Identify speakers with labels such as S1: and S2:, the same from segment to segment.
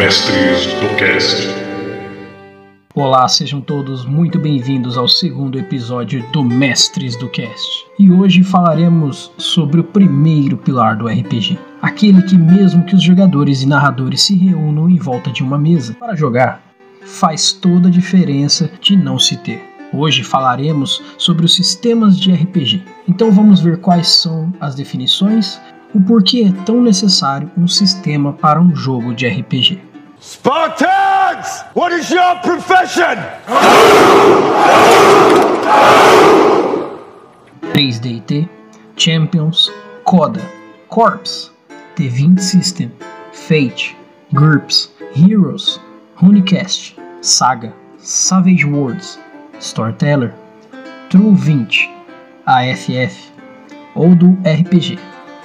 S1: Cast.
S2: Olá, sejam todos muito bem-vindos ao segundo episódio do Mestres do Cast. E hoje falaremos sobre o primeiro pilar do RPG, aquele que, mesmo que os jogadores e narradores se reúnam em volta de uma mesa para jogar, faz toda a diferença de não se ter. Hoje falaremos sobre os sistemas de RPG. Então vamos ver quais são as definições, o porquê é tão necessário um sistema para um jogo de RPG.
S3: Spartans! What is your profession?
S2: 3DT, Champions, Coda, Corps, D20 System, Fate, GURPS, Heroes, Runicast, Saga, Savage Worlds, Storyteller, True 20, AFF ou do RPG.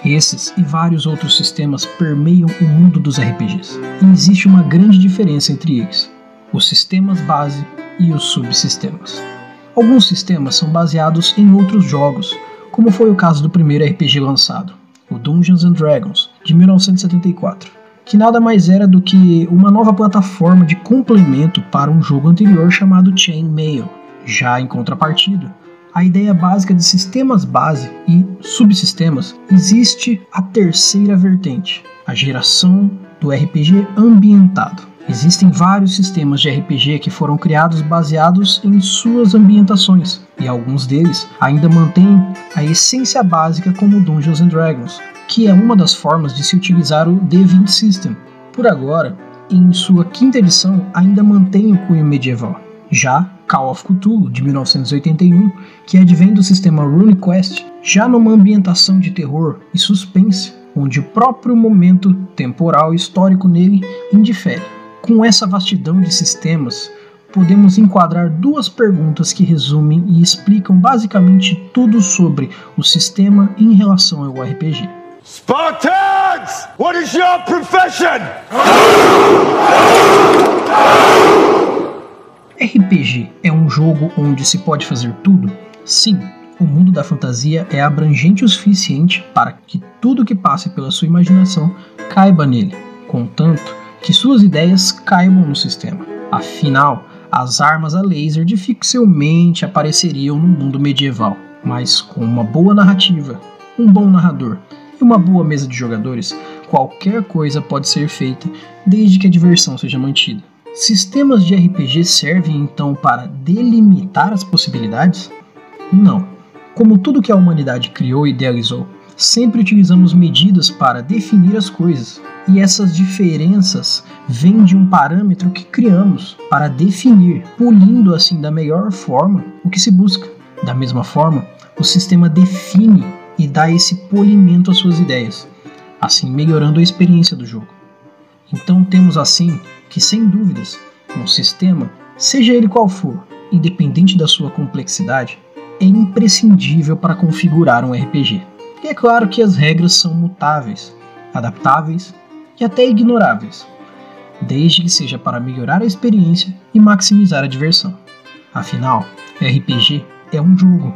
S2: Esses e vários outros sistemas permeiam o mundo dos RPGs, e existe uma grande diferença entre eles: os sistemas base e os subsistemas. Alguns sistemas são baseados em outros jogos, como foi o caso do primeiro RPG lançado, o Dungeons and Dragons, de 1974, que nada mais era do que uma nova plataforma de complemento para um jogo anterior chamado Chainmail. Já em contrapartida, a ideia básica de sistemas base e subsistemas, existe a terceira vertente, a geração do RPG ambientado. Existem vários sistemas de RPG que foram criados baseados em suas ambientações, e alguns deles ainda mantêm a essência básica como Dungeons and Dragons, que é uma das formas de se utilizar o D20 System. Por agora, em sua quinta edição, ainda mantém o cunho medieval. Já Call of Cthulhu, de 1981, que advém do sistema RuneQuest, já numa ambientação de terror e suspense, onde o próprio momento temporal e histórico nele indifere. Com essa vastidão de sistemas, podemos enquadrar duas perguntas que resumem e explicam basicamente tudo sobre o sistema em relação ao RPG.
S3: Spartans! What is your profession?
S2: RPG é um jogo onde se pode fazer tudo? Sim, o mundo da fantasia é abrangente o suficiente para que tudo que passe pela sua imaginação caiba nele, contanto que suas ideias caibam no sistema. Afinal, as armas a laser dificilmente apareceriam no mundo medieval, mas com uma boa narrativa, um bom narrador e uma boa mesa de jogadores, qualquer coisa pode ser feita desde que a diversão seja mantida. Sistemas de RPG servem então para delimitar as possibilidades? Não. Como tudo que a humanidade criou e idealizou, sempre utilizamos medidas para definir as coisas, e essas diferenças vêm de um parâmetro que criamos para definir, polindo assim da melhor forma o que se busca. Da mesma forma, o sistema define e dá esse polimento às suas ideias, assim melhorando a experiência do jogo. Então temos assim que, sem dúvidas, um sistema, seja ele qual for, independente da sua complexidade, é imprescindível para configurar um RPG. E é claro que as regras são mutáveis, adaptáveis e até ignoráveis, desde que seja para melhorar a experiência e maximizar a diversão. Afinal, RPG é um jogo,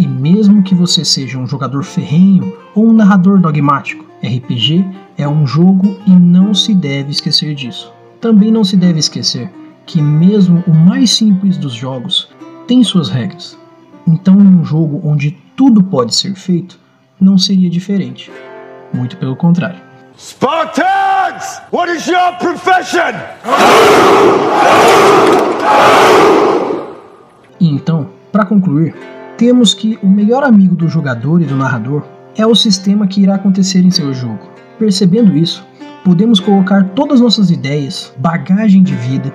S2: e mesmo que você seja um jogador ferrenho ou um narrador dogmático, RPG é um jogo e não se deve esquecer disso. Também não se deve esquecer que, mesmo o mais simples dos jogos, tem suas regras. Então, um jogo onde tudo pode ser feito, não seria diferente. Muito pelo contrário.
S3: Spartans! What is your profession?
S2: E então, para concluir, temos que o melhor amigo do jogador e do narrador é o sistema que irá acontecer em seu jogo. Percebendo isso, podemos colocar todas as nossas ideias, bagagem de vida,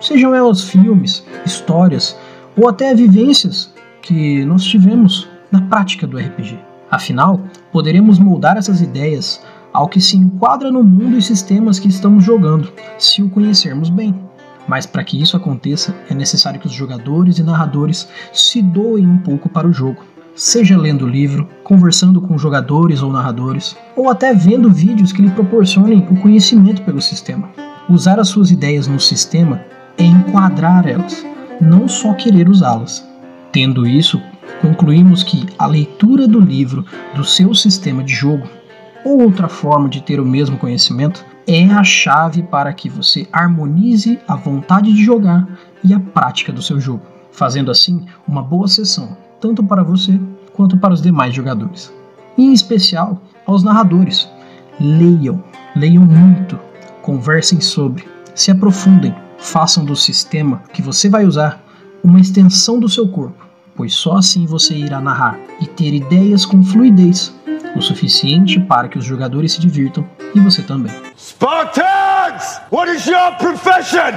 S2: sejam elas filmes, histórias ou até vivências que nós tivemos na prática do RPG. Afinal, poderemos moldar essas ideias ao que se enquadra no mundo e sistemas que estamos jogando, se o conhecermos bem. Mas para que isso aconteça, é necessário que os jogadores e narradores se doem um pouco para o jogo seja lendo livro, conversando com jogadores ou narradores, ou até vendo vídeos que lhe proporcionem o conhecimento pelo sistema. Usar as suas ideias no sistema é enquadrar elas, não só querer usá-las. Tendo isso, concluímos que a leitura do livro do seu sistema de jogo, ou outra forma de ter o mesmo conhecimento é a chave para que você harmonize a vontade de jogar e a prática do seu jogo, fazendo assim uma boa sessão, tanto para você quanto para os demais jogadores. Em especial aos narradores. Leiam, leiam muito, conversem sobre, se aprofundem, façam do sistema que você vai usar uma extensão do seu corpo, pois só assim você irá narrar e ter ideias com fluidez o suficiente para que os jogadores se divirtam e você também.
S3: Spartans! What is your profession?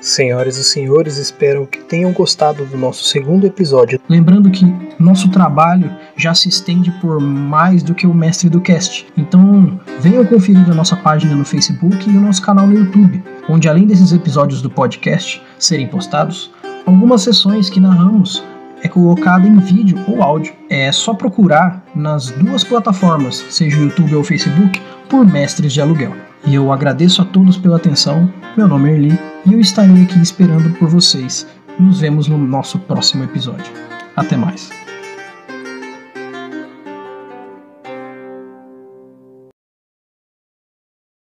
S2: Senhoras e senhores, espero que tenham gostado do nosso segundo episódio. Lembrando que nosso trabalho já se estende por mais do que o mestre do cast. Então, venham conferir a nossa página no Facebook e o nosso canal no YouTube, onde além desses episódios do podcast serem postados, algumas sessões que narramos é colocada em vídeo ou áudio. É só procurar nas duas plataformas, seja o YouTube ou o Facebook, por Mestres de Aluguel. E eu agradeço a todos pela atenção. Meu nome é Erli e eu estarei aqui esperando por vocês. Nos vemos no nosso próximo episódio. Até mais.